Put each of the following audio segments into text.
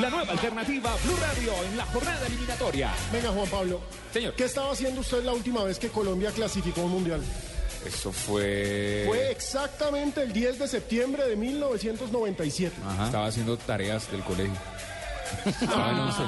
La nueva alternativa Blue Radio en la jornada eliminatoria. Venga, Juan Pablo. Señor. ¿Qué estaba haciendo usted la última vez que Colombia clasificó un mundial? Eso fue. Fue exactamente el 10 de septiembre de 1997. Estaba haciendo tareas del colegio. Estaba en 11.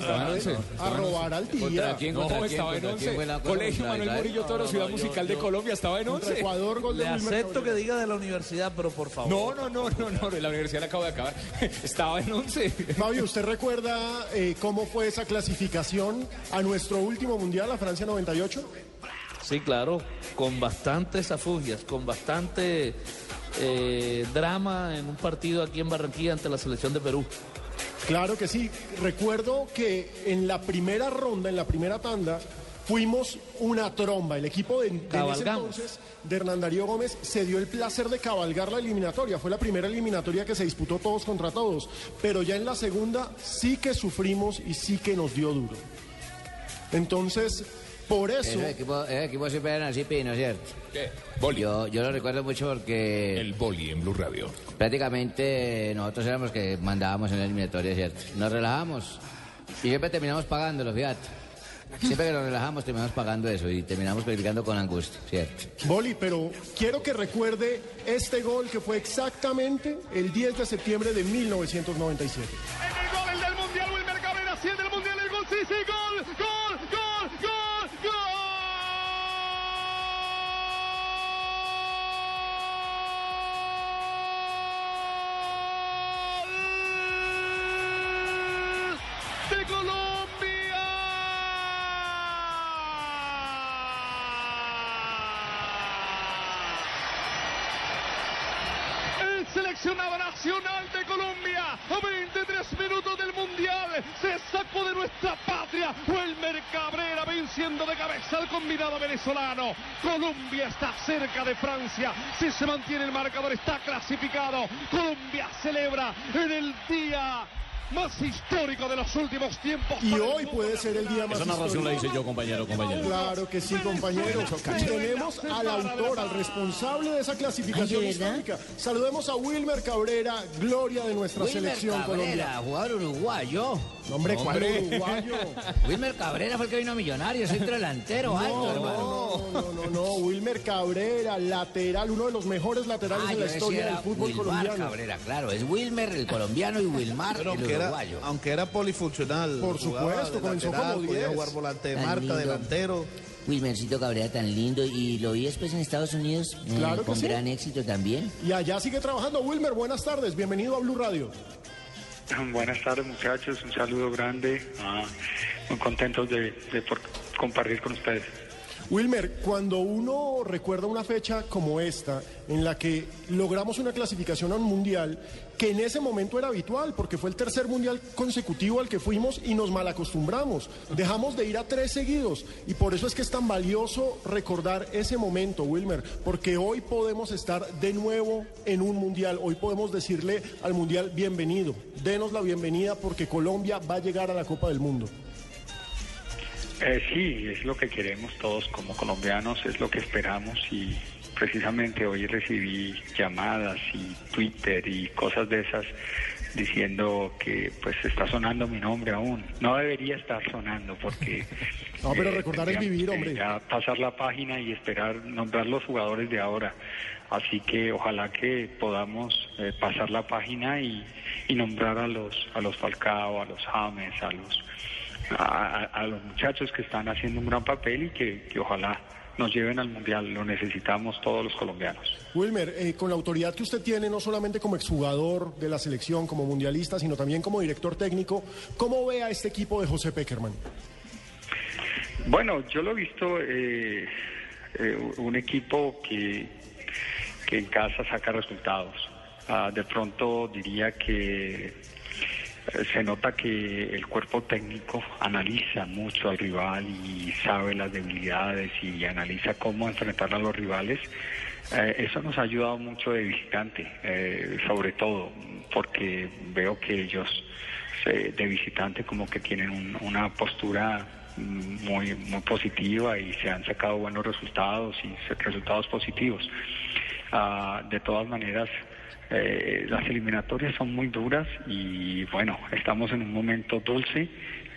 Estaba en 11. A robar al día. quién? Estaba en ¿Contra quién 11. fue la cosa? Colegio ¿Contra Manuel? Murillo Toro, Ciudad Musical de Colombia, estaba en Contra 11. Ecuador, gol de Le acepto que diga de la universidad, pero por favor. No, no, no, no, no, la universidad la acabo de acabar. Estaba en 11. Fabio, ¿usted recuerda eh, cómo fue esa clasificación a nuestro último mundial, a Francia 98? Sí, claro, con bastantes afugias, con bastante eh, drama en un partido aquí en Barranquilla ante la selección de Perú. Claro que sí. Recuerdo que en la primera ronda, en la primera tanda, fuimos una tromba. El equipo de, ese entonces de Hernán Darío Gómez se dio el placer de cabalgar la eliminatoria. Fue la primera eliminatoria que se disputó todos contra todos. Pero ya en la segunda sí que sufrimos y sí que nos dio duro. Entonces, por eso... Esos equipos, esos equipos siempre eran así, Pino, ¿cierto? ¿Qué? Boli. Yo, yo lo recuerdo mucho porque El boli en Blue Radio. prácticamente nosotros éramos que mandábamos en la eliminatoria, ¿cierto? Nos relajamos y siempre terminamos pagándolo, fíjate. Siempre que nos relajamos terminamos pagando eso y terminamos criticando con angustia, ¿cierto? Boli, pero quiero que recuerde este gol que fue exactamente el 10 de septiembre de 1997. Seleccionado nacional de Colombia, a 23 minutos del Mundial, se sacó de nuestra patria. Wilmer Cabrera venciendo de cabeza al combinado venezolano. Colombia está cerca de Francia. Si se mantiene el marcador, está clasificado. Colombia celebra en el día más histórico de los últimos tiempos. Y hoy puede ser el día más Esa narración la histórico. hice yo, compañero, compañero. Claro que sí, compañero. Y tenemos al autor, al responsable de esa clasificación histórica. Saludemos a Wilmer Cabrera, gloria de nuestra Wilmer selección Cabrera, colombiana. jugador uruguayo. Hombre, ¿cuál uruguayo? Wilmer Cabrera fue el que vino a Millonarios, centro delantero, alto, hermano. No, no, no, no, Wilmer Cabrera, lateral, uno de los mejores laterales Ah, en la historia del fútbol Wilmar colombiano. Cabrera, claro, es Wilmer el colombiano y Wilmar Pero el aunque era, uruguayo. aunque era polifuncional. Por supuesto, comenzó lateral, como podía 10. jugar volante de marca, lindo. delantero. Wilmercito Cabrera tan lindo y lo vi después en Estados Unidos eh, Claro con sí. gran éxito también. Y allá sigue trabajando. Wilmer, buenas tardes, bienvenido a Blue Radio. Buenas tardes muchachos, un saludo grande, ah, muy contentos de, de por compartir con ustedes. Wilmer, cuando uno recuerda una fecha como esta, en la que logramos una clasificación a un mundial, que en ese momento era habitual, porque fue el tercer mundial consecutivo al que fuimos y nos malacostumbramos. Dejamos de ir a tres seguidos. Y por eso es que es tan valioso recordar ese momento, Wilmer, porque hoy podemos estar de nuevo en un mundial. Hoy podemos decirle al mundial bienvenido. Denos la bienvenida porque Colombia va a llegar a la Copa del Mundo. Eh, sí, es lo que queremos todos como colombianos, es lo que esperamos y precisamente hoy recibí llamadas y Twitter y cosas de esas diciendo que pues está sonando mi nombre aún. No debería estar sonando porque... No, pero recordar es tendríamos vivir, hombre. Ya pasar la página y esperar nombrar los jugadores de ahora. Así que ojalá que podamos eh, pasar la página y, y nombrar a los a los Falcao, a los James, a los a, los muchachos que están haciendo un gran papel y que, que ojalá nos lleven al mundial. Lo necesitamos todos los colombianos. Wilmer, eh, con la autoridad que usted tiene, no solamente como exjugador de la selección, como mundialista, sino también como director técnico, ¿cómo ve a este equipo de José Peckerman? Bueno, yo lo he visto eh, eh, un equipo que, que en casa saca resultados. Ah, de pronto diría que se nota que el cuerpo técnico analiza mucho al rival y sabe las debilidades y analiza cómo enfrentar a los rivales. Eh, eso nos ha ayudado mucho de visitante, eh, sobre todo porque veo que ellos eh, de visitante como que tienen un- una postura muy muy positiva y se han sacado buenos resultados y resultados positivos. Ah, de todas maneras, eh, las eliminatorias son muy duras y bueno, estamos en un momento dulce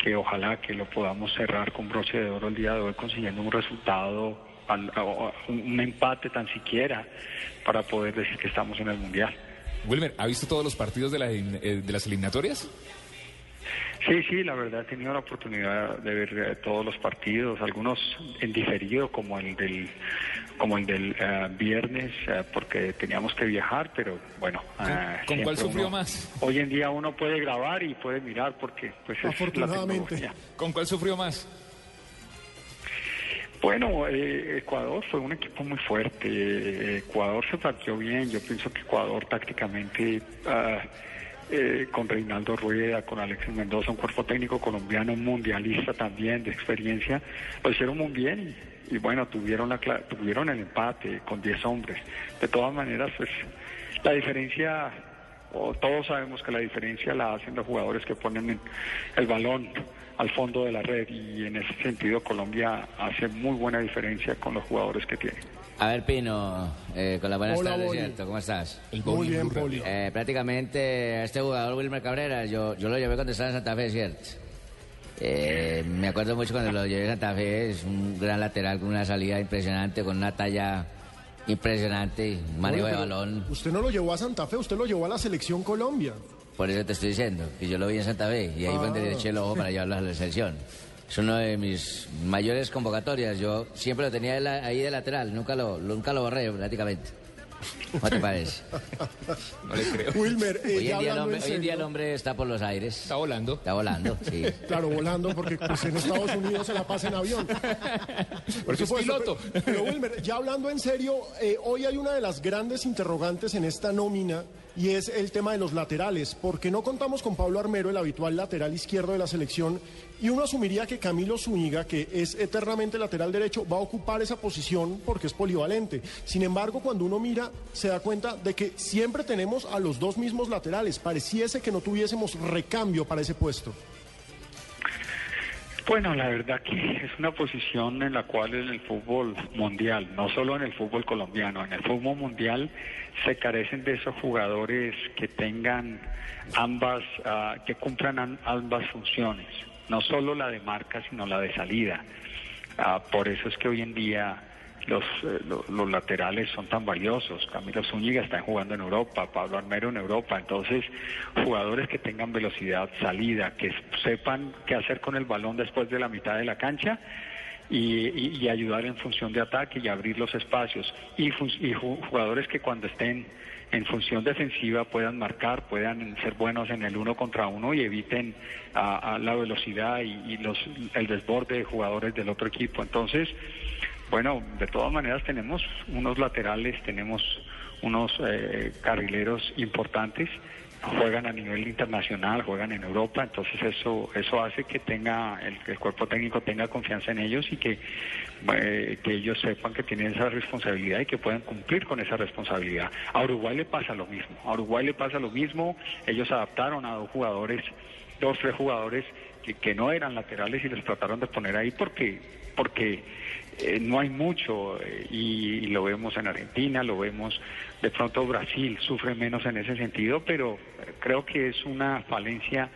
que ojalá que lo podamos cerrar con broche de oro el día de hoy consiguiendo un resultado, un empate tan siquiera para poder decir que estamos en el Mundial. Wilmer, ¿ha visto todos los partidos de, eh, de las eliminatorias? Sí, sí, la verdad he tenido la oportunidad de ver eh, todos los partidos, algunos en diferido como el del como el del eh, viernes eh, porque teníamos que viajar, pero bueno. ¿Con, con cuál sufrió uno- más? Hoy en día uno puede grabar y puede mirar porque pues es la Afortunadamente. tecnología. ¿Con cuál sufrió más? Bueno, eh, Ecuador fue un equipo muy fuerte. Ecuador se partió bien. Yo pienso que Ecuador tácticamente, ah, eh, con Reinaldo Rueda, con Alexis Mendoza, un cuerpo técnico colombiano mundialista también de experiencia, lo hicieron muy bien y, bueno, tuvieron, la, tuvieron el empate con 10 hombres. De todas maneras, pues la diferencia, o todos sabemos que la diferencia la hacen los jugadores que ponen en- el balón al fondo de la red y en ese sentido Colombia hace muy buena diferencia con los jugadores que tiene. A ver, Pino, eh, con las buenas Hola, tardes, Boli. ¿cierto? ¿Cómo estás? El Muy bien, Poli. Eh, prácticamente a este jugador Wilmer Cabrera, yo, yo lo llevé cuando estaba en Santa Fe, ¿cierto? Eh, me acuerdo mucho cuando lo llevé a Santa Fe, es un gran lateral con una salida impresionante, con una talla impresionante, manejo de Oye, balón. Usted no lo llevó a Santa Fe, usted lo llevó a la selección Colombia. Por eso te estoy diciendo, que yo lo vi en Santa Fe y ahí fue donde le eché el ojo para llevarlo a la selección. Es una de mis mayores convocatorias. Yo siempre lo tenía ahí de lateral, nunca lo, nunca lo borré prácticamente. ¿Cómo te parece? No le creo. Wilmer, eh, Hoy en, día el hombre, en hoy en día el serio, hombre está por los aires. Está volando. Está volando, sí. Claro, volando, porque pues, en Estados Unidos se la pasa en avión. Porque es piloto. Pero, pero, Wilmer, ya hablando en serio, eh, hoy hay una de las grandes interrogantes en esta nómina y es el tema de los laterales, porque no contamos con Pablo Armero, el habitual lateral izquierdo de la selección, y uno asumiría que Camilo Zúñiga, que es eternamente lateral derecho, va a ocupar esa posición porque es polivalente. Sin embargo, cuando uno mira, se da cuenta de que siempre tenemos a los dos mismos laterales. Pareciese que no tuviésemos recambio para ese puesto. Bueno, la verdad que es una posición en la cual en el fútbol mundial, no solo en el fútbol colombiano, en el fútbol mundial se carecen de esos jugadores que tengan ambas, ah, que cumplan am- ambas funciones, no solo la de marca, sino la de salida. Ah, por eso es que hoy en día los, eh, lo- los laterales son tan valiosos. Camilo Zúñiga está jugando en Europa, Pablo Armero en Europa. Entonces, jugadores que tengan velocidad, salida, que sepan qué hacer con el balón después de la mitad de la cancha y, y- y ayudar en función de ataque y abrir los espacios. Y, y ju- jugadores que cuando estén en función defensiva puedan marcar, puedan ser buenos en el uno contra uno y eviten a la velocidad y, y los, el desborde de jugadores del otro equipo. Entonces, bueno, de todas maneras tenemos unos laterales, tenemos unos eh, carrileros importantes, juegan a nivel internacional, juegan en Europa, entonces eso eso hace que tenga el, cuerpo técnico tenga confianza en ellos y que eh, que ellos sepan que tienen esa responsabilidad y que puedan cumplir con esa responsabilidad. A Uruguay le pasa lo mismo, a Uruguay le pasa lo mismo, ellos adaptaron a dos jugadores, dos tres jugadores que, que no eran laterales y les trataron de poner ahí porque porque eh, no hay mucho eh, y, y lo vemos en Argentina, lo vemos de pronto Brasil sufre menos en ese sentido, pero creo que es una falencia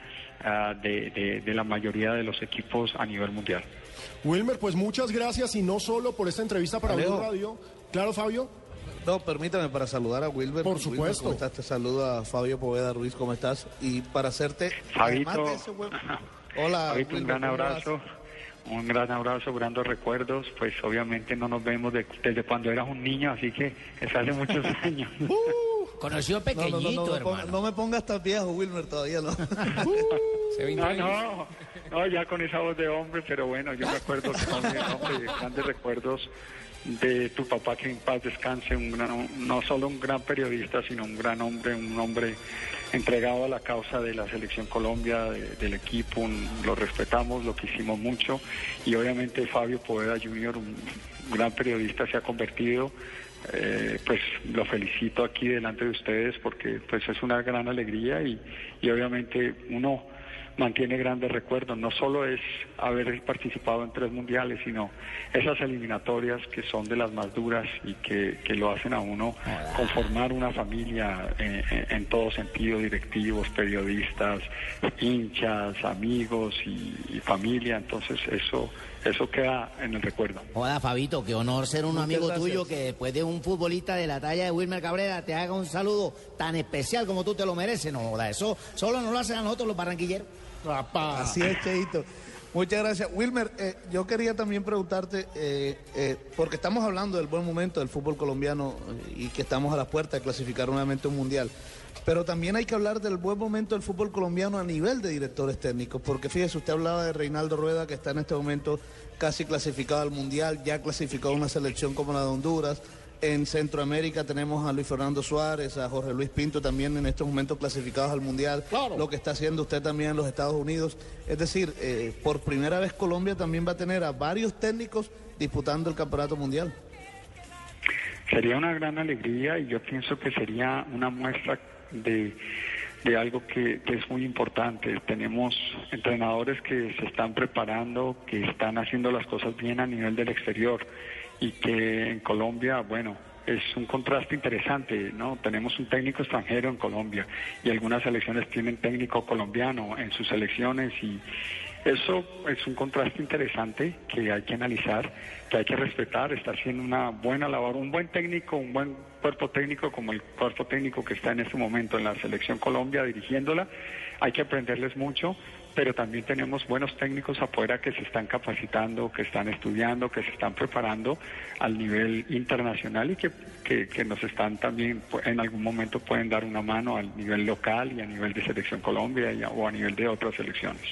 ah, de, de- de la mayoría de los equipos a nivel mundial. Wilmer, pues muchas gracias y no solo por esta entrevista para. Blue Radio. Claro, Fabio. No, permítame para saludar a Wilber. Por Wilber, supuesto. ¿Cómo estás? Te saluda Fabio Poveda Ruiz, ¿cómo estás? Y para hacerte... Fabito, además de ese buen- Hola, Fabito, un gran abrazo. Un gran abrazo, grandes recuerdos. Pues obviamente no nos vemos de- desde cuando eras un niño, así que es hace muchos años. Conoció No, no, pequeñito, no, no, me ponga- hermano. no me pongas tan viejo, Wilmer, todavía no. Se ve No, no, no, ya con esa voz de hombre, pero bueno, yo me acuerdo que grandes recuerdos de tu papá que en paz descanse, un gran- no solo un gran periodista, sino un gran hombre, un hombre entregado a la causa de la selección Colombia, de- del equipo, lo respetamos, lo quisimos mucho y obviamente Fabio Poveda Jr., un gran periodista, se ha convertido. eh, pues lo felicito aquí delante de ustedes porque pues es una gran alegría y, y obviamente uno mantiene grandes recuerdos. No solo es haber participado en tres mundiales, sino esas eliminatorias que son de las más duras y que, que lo hacen a uno conformar una familia eh, en todo sentido, directivos, periodistas, hinchas, amigos y, y familia. Entonces eso, eso queda en el recuerdo. Hola, Fabito, qué honor ser un Muchas amigo gracias. tuyo que después de un futbolista de la talla de Wilmer Cabrera te haga un saludo tan especial como tú te lo mereces. No, eso solo nos lo hacen a nosotros los barranquilleros. Así es, Cheito. Muchas gracias. Wilmer, eh, yo quería también preguntarte, eh, eh, porque estamos hablando del buen momento del fútbol colombiano y que estamos a la puerta de clasificar nuevamente un mundial, pero también hay que hablar del buen momento del fútbol colombiano a nivel de directores técnicos, porque fíjese, usted hablaba de Reinaldo Rueda, que está en este momento casi clasificado al mundial, ya clasificado a una selección como la de Honduras. En Centroamérica tenemos a Luis Fernando Suárez, a Jorge Luis Pinto también en estos momentos clasificados al Mundial. Lo que está haciendo usted también en los Estados Unidos. Es decir, eh, por primera vez Colombia también va a tener a varios técnicos disputando el Campeonato Mundial. Sería una gran alegría y yo pienso que sería una muestra de, de algo que, que es muy importante. Tenemos entrenadores que se están preparando, que están haciendo las cosas bien a nivel del exterior y que en Colombia, bueno, es un contraste interesante, ¿no? Tenemos un técnico extranjero en Colombia y algunas selecciones tienen técnico colombiano en sus selecciones y eso es un contraste interesante que hay que analizar, que hay que respetar, está haciendo una buena labor, un buen técnico, un buen cuerpo técnico como el cuerpo técnico que está en este momento en la selección Colombia dirigiéndola, hay que aprenderles mucho, pero también tenemos buenos técnicos afuera que se están capacitando, que están estudiando, que se están preparando al nivel internacional y que, que, que nos están también, pues, en algún momento pueden dar una mano al nivel local y a nivel de selección Colombia y a- o a nivel de otras selecciones.